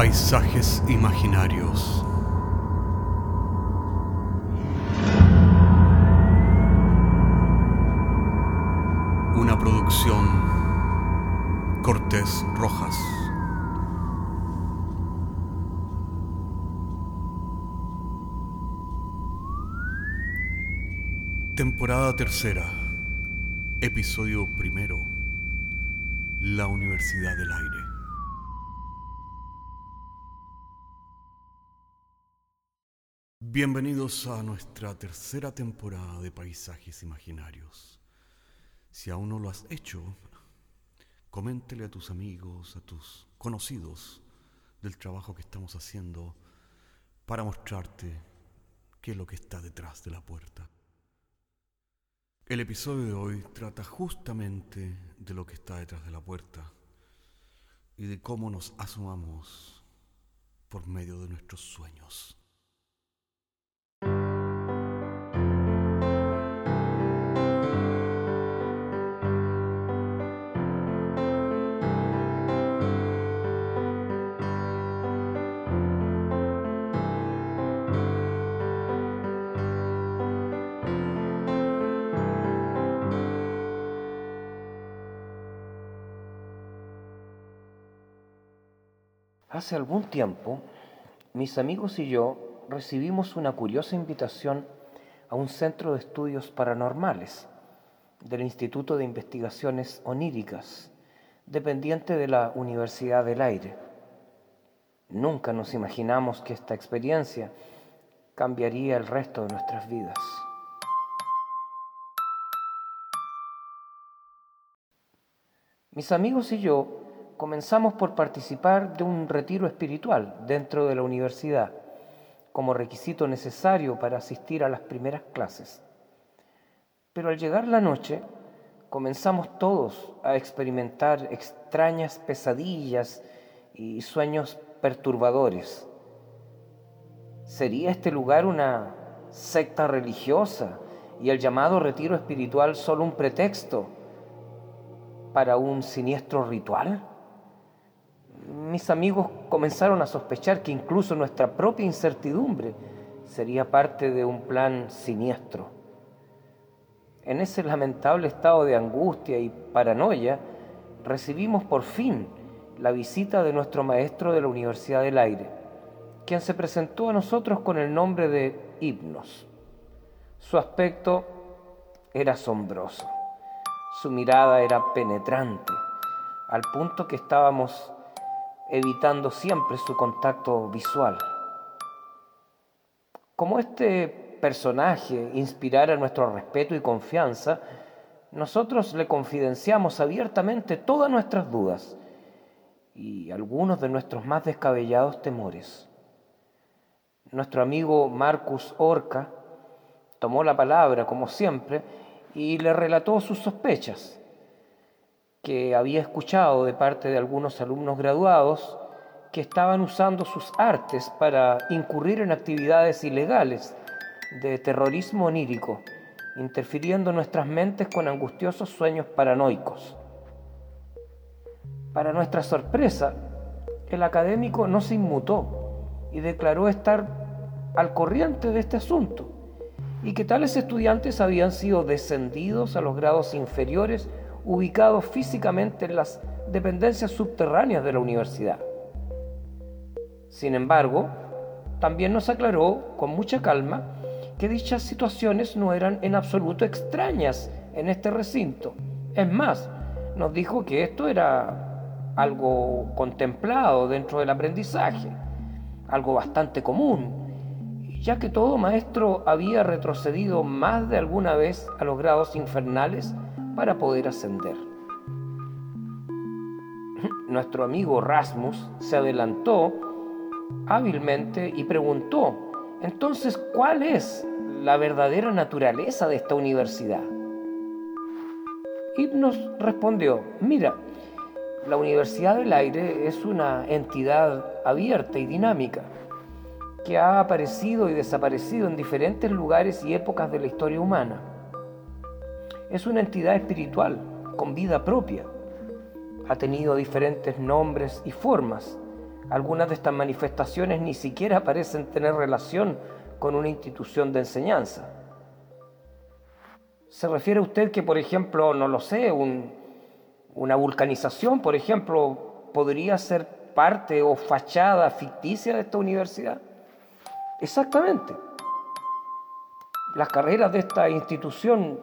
Paisajes imaginarios. Una producción Cortés Rojas. Temporada tercera. Episodio primero. La Universidad del Aire. Bienvenidos a nuestra tercera temporada de Paisajes Imaginarios. Si aún no lo has hecho, coméntele a tus amigos, a tus conocidos del trabajo que estamos haciendo para mostrarte qué es lo que está detrás de la puerta. El episodio de hoy trata justamente de lo que está detrás de la puerta y de cómo nos asomamos por medio de nuestros sueños. Hace algún tiempo, mis amigos y yo recibimos una curiosa invitación a un centro de estudios paranormales del Instituto de Investigaciones Oníricas, dependiente de la Universidad del Aire. Nunca nos imaginamos que esta experiencia cambiaría el resto de nuestras vidas. Mis amigos y yo comenzamos por participar de un retiro espiritual dentro de la universidad, como requisito necesario para asistir a las primeras clases. Pero al llegar la noche, comenzamos todos a experimentar extrañas pesadillas y sueños perturbadores. ¿Sería este lugar una secta religiosa y el llamado retiro espiritual solo un pretexto para un siniestro ritual? Mis amigos comenzaron a sospechar que incluso nuestra propia incertidumbre sería parte de un plan siniestro. En ese lamentable estado de angustia y paranoia, recibimos por fin la visita de nuestro maestro de la Universidad del Aire, quien se presentó a nosotros con el nombre de Hipnos. Su aspecto era asombroso, su mirada era penetrante, al punto que estábamos evitando siempre su contacto visual. Como este personaje inspirara nuestro respeto y confianza, nosotros le confidenciamos abiertamente todas nuestras dudas y algunos de nuestros más descabellados temores. Nuestro amigo Marcus Orca tomó la palabra, como siempre, y le relató sus sospechas que había escuchado de parte de algunos alumnos graduados que estaban usando sus artes para incurrir en actividades ilegales de terrorismo onírico, interfiriendo nuestras mentes con angustiosos sueños paranoicos. Para nuestra sorpresa, el académico no se inmutó y declaró estar al corriente de este asunto y que tales estudiantes habían sido descendidos a los grados inferiores ubicados físicamente en las dependencias subterráneas de la universidad. Sin embargo, también nos aclaró con mucha calma que dichas situaciones no eran en absoluto extrañas en este recinto. Es más, nos dijo que esto era algo contemplado dentro del aprendizaje, algo bastante común, ya que todo maestro había retrocedido más de alguna vez a los grados infernales para poder ascender. Nuestro amigo Rasmus se adelantó hábilmente y preguntó, entonces, ¿cuál es la verdadera naturaleza de esta universidad? Hipnos respondió, mira, la Universidad del Aire es una entidad abierta y dinámica que ha aparecido y desaparecido en diferentes lugares y épocas de la historia humana es una entidad espiritual con vida propia. Ha tenido diferentes nombres y formas, Algunas de estas manifestaciones ni siquiera parecen tener relación con una institución de enseñanza. ¿Se refiere a usted que, por ejemplo, no lo sé, una vulcanización, por ejemplo, podría ser parte o fachada ficticia de esta universidad? Exactamente. Las carreras de esta institución,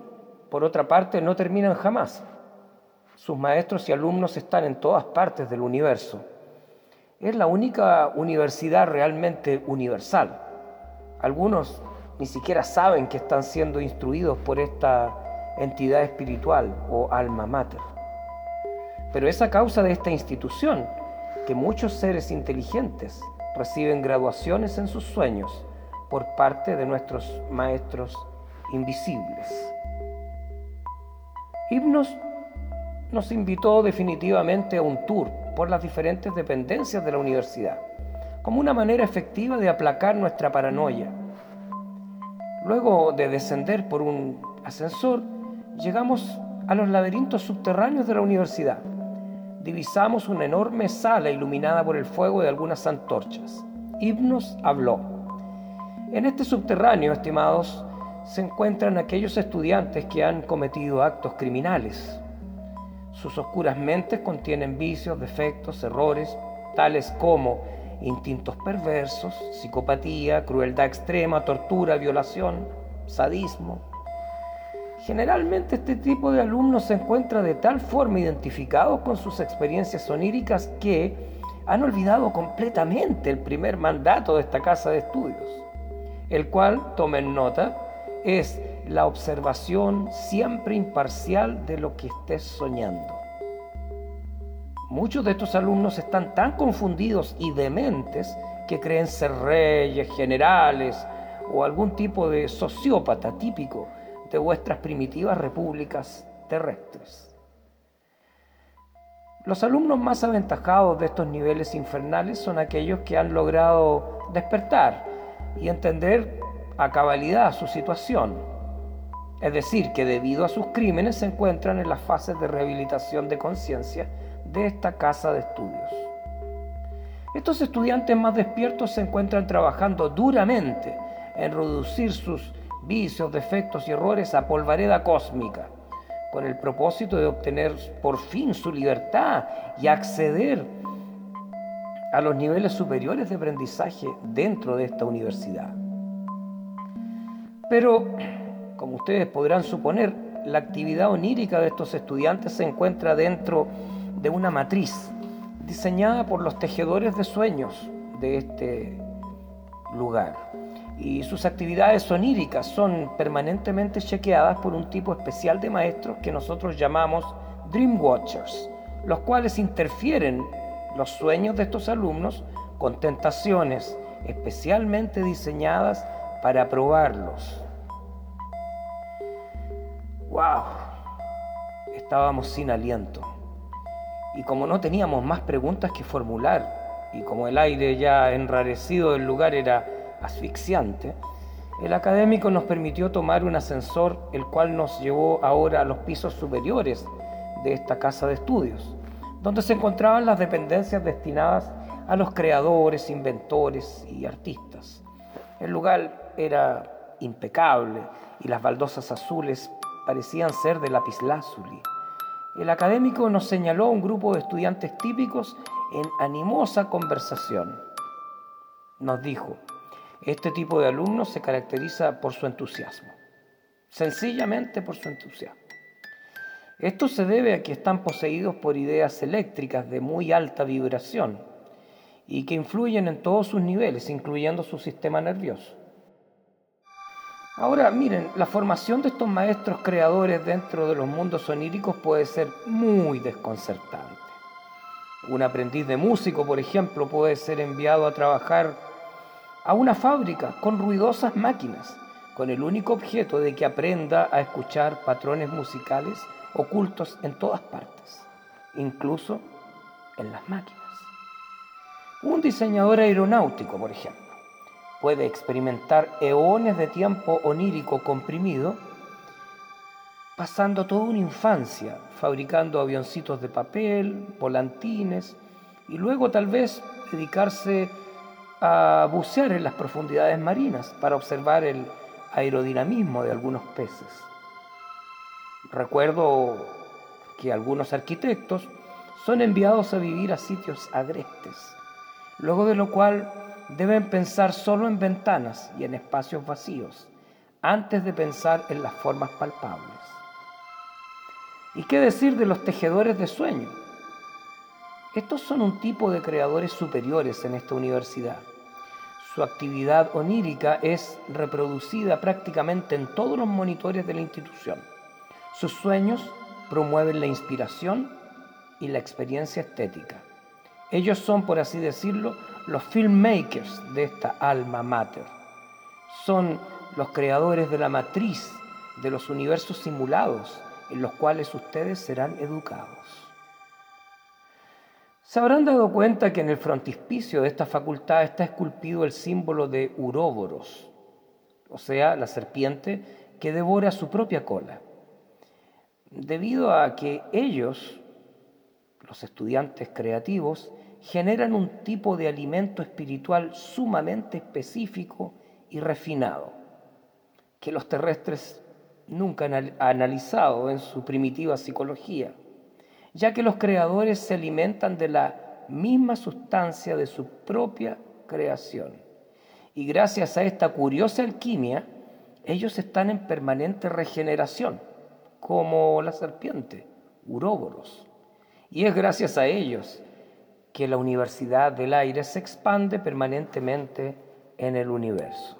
por otra parte, no terminan jamás. Sus maestros y alumnos están en todas partes del universo. Es la única universidad realmente universal. Algunos ni siquiera saben que están siendo instruidos por esta entidad espiritual o alma mater. Pero es a causa de esta institución que muchos seres inteligentes reciben graduaciones en sus sueños por parte de nuestros maestros invisibles. Hipnos nos invitó definitivamente a un tour por las diferentes dependencias de la universidad, como una manera efectiva de aplacar nuestra paranoia Luego de descender por un ascensor, llegamos a los laberintos subterráneos de la universidad. Divisamos una enorme sala iluminada por el fuego de algunas antorchas. Hipnos habló. En este subterráneo, estimados, se encuentran aquellos estudiantes que han cometido actos criminales. Sus oscuras mentes contienen vicios, defectos, errores, tales como instintos perversos, psicopatía, crueldad extrema, tortura, violación, sadismo. Generalmente este tipo de alumnos se encuentra de tal forma identificados con sus experiencias oníricas que han olvidado completamente el primer mandato de esta casa de estudios, el cual, tomen nota, es la observación siempre imparcial de lo que estés soñando. Muchos de estos alumnos están tan confundidos y dementes que creen ser reyes, generales o algún tipo de sociópata típico de vuestras primitivas repúblicas terrestres. Los alumnos más aventajados de estos niveles infernales son aquellos que han logrado despertar y entender a cabalidad su situación. Es decir, que debido a sus crímenes se encuentran en las fases de rehabilitación de conciencia de esta casa de estudios. Estos estudiantes más despiertos se encuentran trabajando duramente en reducir sus vicios, defectos y errores a polvareda cósmica, con el propósito de obtener por fin su libertad y acceder a los niveles superiores de aprendizaje dentro de esta universidad. Pero, como ustedes podrán suponer, la actividad onírica de estos estudiantes se encuentra dentro de una matriz diseñada por los tejedores de sueños de este lugar. Y sus actividades oníricas son permanentemente chequeadas por un tipo especial de maestros que nosotros llamamos Dream Watchers, los cuales interfieren los sueños de estos alumnos con tentaciones especialmente diseñadas para probarlos. ¡Wow! Estábamos sin aliento y como no teníamos más preguntas que formular, y como el aire ya enrarecido del lugar era asfixiante, el académico nos permitió tomar un ascensor, el cual nos llevó ahora a los pisos superiores de esta casa de estudios, donde se encontraban las dependencias destinadas a los creadores, inventores y artistas. El lugar era impecable y las baldosas azules parecían ser de lapislázuli el académico nos señaló un grupo de estudiantes típicos en animosa conversación. Nos dijo, este tipo de alumnos se caracteriza por su entusiasmo, sencillamente por su entusiasmo. Esto se debe a que están poseídos por ideas eléctricas de muy alta vibración y que influyen en todos sus niveles, incluyendo su sistema nervioso. Ahora, miren, la formación de estos maestros creadores dentro de los mundos oníricos puede ser muy desconcertante. Un aprendiz de músico, por ejemplo, puede ser enviado a trabajar a una fábrica con ruidosas máquinas, con el único objeto de que aprenda a escuchar patrones musicales ocultos en todas partes, incluso en las máquinas. Un diseñador aeronáutico, por ejemplo puede experimentar eones de tiempo onírico comprimido, pasando toda una infancia fabricando avioncitos de papel, volantines, y luego tal vez dedicarse a bucear en las profundidades marinas para observar el aerodinamismo de algunos peces. Recuerdo que algunos arquitectos son enviados a vivir a sitios agrestes, luego de lo cual deben pensar solo en ventanas y en espacios vacíos, antes de pensar en las formas palpables. ¿Y qué decir de los tejedores de sueños? Estos son un tipo de creadores superiores en esta universidad. Su actividad onírica es reproducida prácticamente en todos los monitores de la institución. Sus sueños promueven la inspiración y la experiencia estética. Ellos son, por así decirlo, los filmmakers de esta alma mater. Son los creadores de la matriz de los universos simulados en los cuales ustedes serán educados. Se habrán dado cuenta que en el frontispicio de esta facultad está esculpido el símbolo de Uróboros, o sea, la serpiente que devora su propia cola. Debido a que ellos, los estudiantes creativos, generan un tipo de alimento espiritual sumamente específico y refinado, que los terrestres nunca han analizado en su primitiva psicología ya que los creadores se alimentan de la misma sustancia de su propia creación. Y gracias a esta curiosa alquimia, ellos están en permanente regeneración, como la serpiente, Uróboros. Y es gracias a ellos que la Universidad del Aire se expande permanentemente en el universo.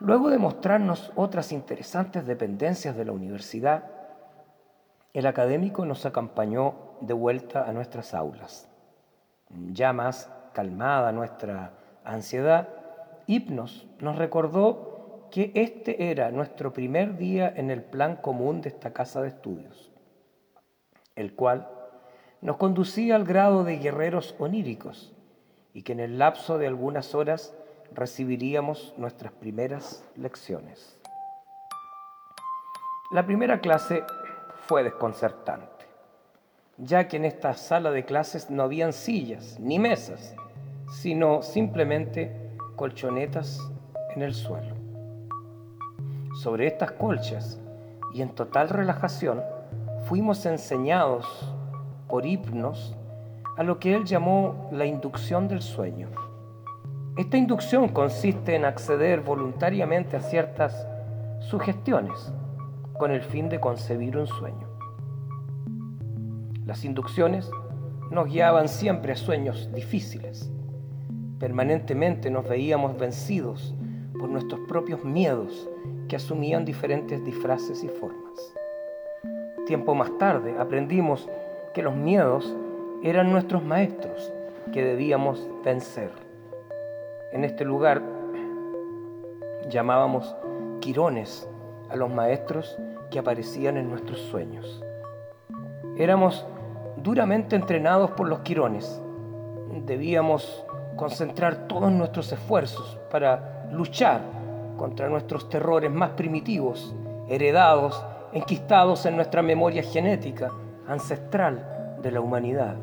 Luego de mostrarnos otras interesantes dependencias de la universidad, el académico nos acompañó de vuelta a nuestras aulas. Ya más calmada nuestra ansiedad, Hipnos nos recordó que este era nuestro primer día en el plan común de esta casa de estudios, el cual nos conducía al grado de guerreros oníricos y que en el lapso de algunas horas recibiríamos nuestras primeras lecciones. La primera clase fue desconcertante, ya que en esta sala de clases no habían sillas ni mesas, sino simplemente colchonetas en el suelo. Sobre estas colchas y en total relajación fuimos enseñados por hipnos a lo que él llamó la inducción del sueño esta inducción consiste en acceder voluntariamente a ciertas sugestiones con el fin de concebir un sueño. Las inducciones nos guiaban siempre a sueños difíciles. Permanentemente nos veíamos vencidos por nuestros propios miedos que asumían diferentes disfraces y formas. Tiempo más tarde aprendimos que los miedos eran nuestros maestros que debíamos vencer en este lugar llamábamos quirones a los maestros que aparecían en nuestros sueños. Éramos duramente entrenados por los quirones. Debíamos concentrar todos nuestros esfuerzos para luchar contra nuestros terrores más primitivos, heredados, enquistados en nuestra memoria genética ancestral de la humanidad.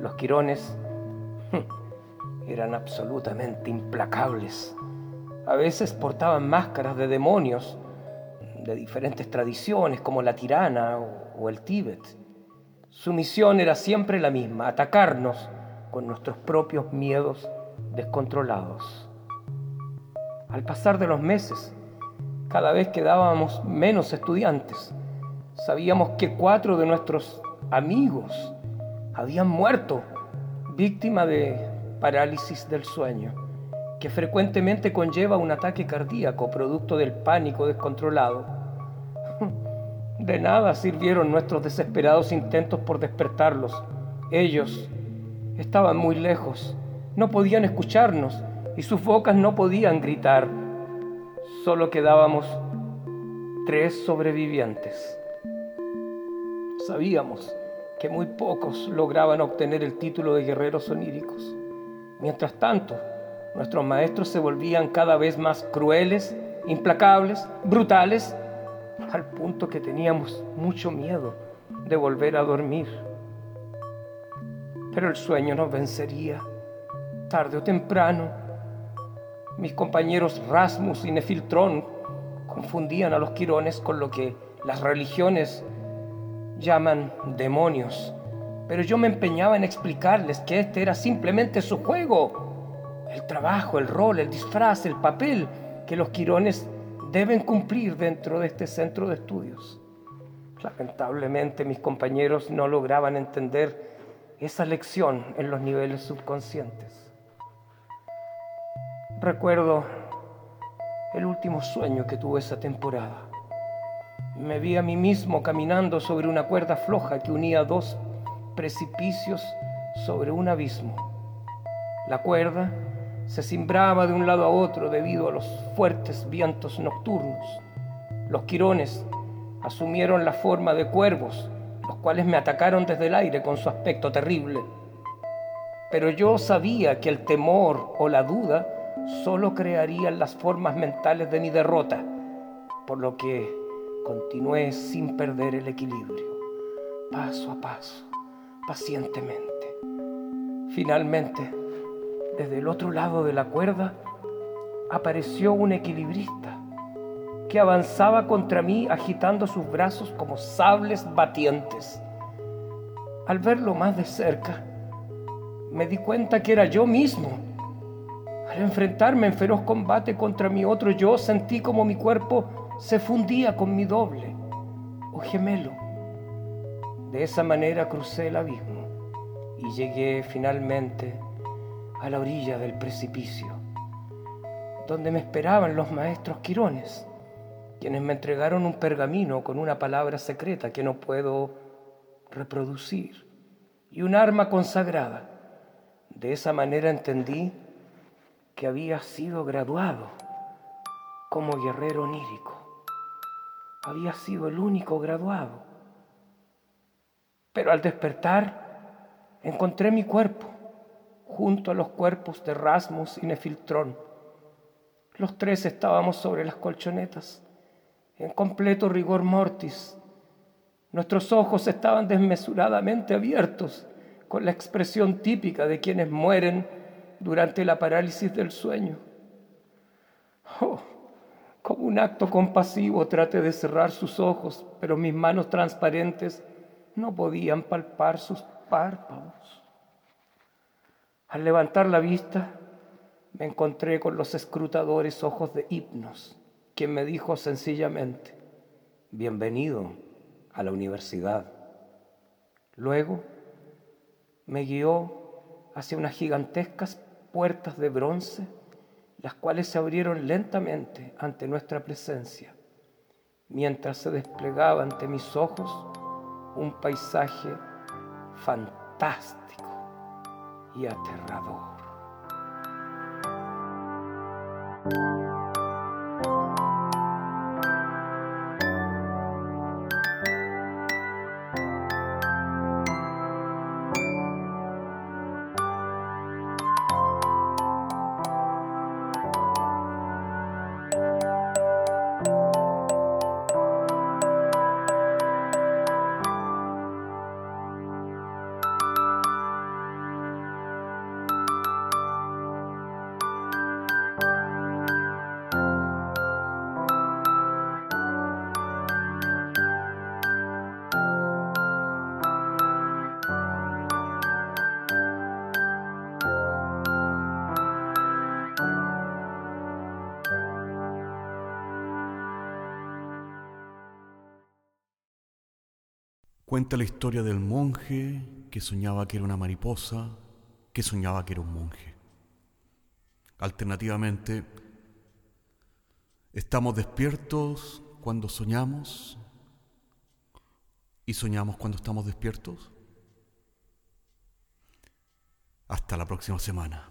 Los quirones eran absolutamente implacables. A veces portaban máscaras de demonios de diferentes tradiciones como la tirana o, el Tíbet. Su misión era siempre la misma, atacarnos con nuestros propios miedos descontrolados. Al pasar de los meses, cada vez quedábamos menos estudiantes. Sabíamos que cuatro de nuestros amigos habían muerto víctima de parálisis del sueño, que frecuentemente conlleva un ataque cardíaco producto del pánico descontrolado. De nada sirvieron nuestros desesperados intentos por despertarlos. Ellos estaban muy lejos, no podían escucharnos y sus bocas no podían gritar. Solo quedábamos tres sobrevivientes. Sabíamos que muy pocos lograban obtener el título de guerreros oníricos. Mientras tanto, nuestros maestros se volvían cada vez más crueles, implacables, brutales, al punto que teníamos mucho miedo de volver a dormir. Pero el sueño nos vencería, tarde o temprano. Mis compañeros Rasmus y Nefiltrón confundían a los quirones con lo que las religiones llaman demonios. Pero yo me empeñaba en explicarles que este era simplemente su juego, el trabajo, el rol, el disfraz, el papel que los quirones deben cumplir dentro de este centro de estudios. Lamentablemente mis compañeros no lograban entender esa lección en los niveles subconscientes. Recuerdo el último sueño que tuve esa temporada. Me vi a mí mismo caminando sobre una cuerda floja que unía dos precipicios sobre un abismo. La cuerda se cimbraba de un lado a otro debido a los fuertes vientos nocturnos. Los quirones asumieron la forma de cuervos, los cuales me atacaron desde el aire con su aspecto terrible. Pero yo sabía que el temor o la duda solo crearían las formas mentales de mi derrota, por lo que continué sin perder el equilibrio, paso a paso, pacientemente. Finalmente, desde el otro lado de la cuerda, apareció un equilibrista que avanzaba contra mí agitando sus brazos como sables batientes. Al verlo más de cerca, me di cuenta que era yo mismo. Al enfrentarme en feroz combate contra mi otro yo, sentí como mi cuerpo se fundía con mi doble o gemelo. De esa manera crucé el abismo y llegué finalmente a la orilla del precipicio, donde me esperaban los maestros Quirones, quienes me entregaron un pergamino con una palabra secreta que no puedo reproducir y un arma consagrada. De esa manera entendí que había sido graduado como guerrero onírico había sido el único graduado. Pero al despertar encontré mi cuerpo junto a los cuerpos de Rasmus y Nefiltrón. Los tres estábamos sobre las colchonetas, en completo rigor mortis. Nuestros ojos estaban desmesuradamente abiertos, con la expresión típica de quienes mueren durante la parálisis del sueño. Oh, como un acto compasivo traté de cerrar sus ojos, pero mis manos transparentes no podían palpar sus párpados. Al levantar la vista, me encontré con los escrutadores ojos de Hipnos, quien me dijo sencillamente, bienvenido a la universidad. Luego me guió hacia unas gigantescas puertas de bronce las cuales se abrieron lentamente ante nuestra presencia, mientras se desplegaba ante mis ojos un paisaje fantástico y aterrador. Cuenta la historia del monje que soñaba que era una mariposa, que soñaba que era un monje. Alternativamente, estamos despiertos cuando soñamos y soñamos cuando estamos despiertos. Hasta la próxima semana.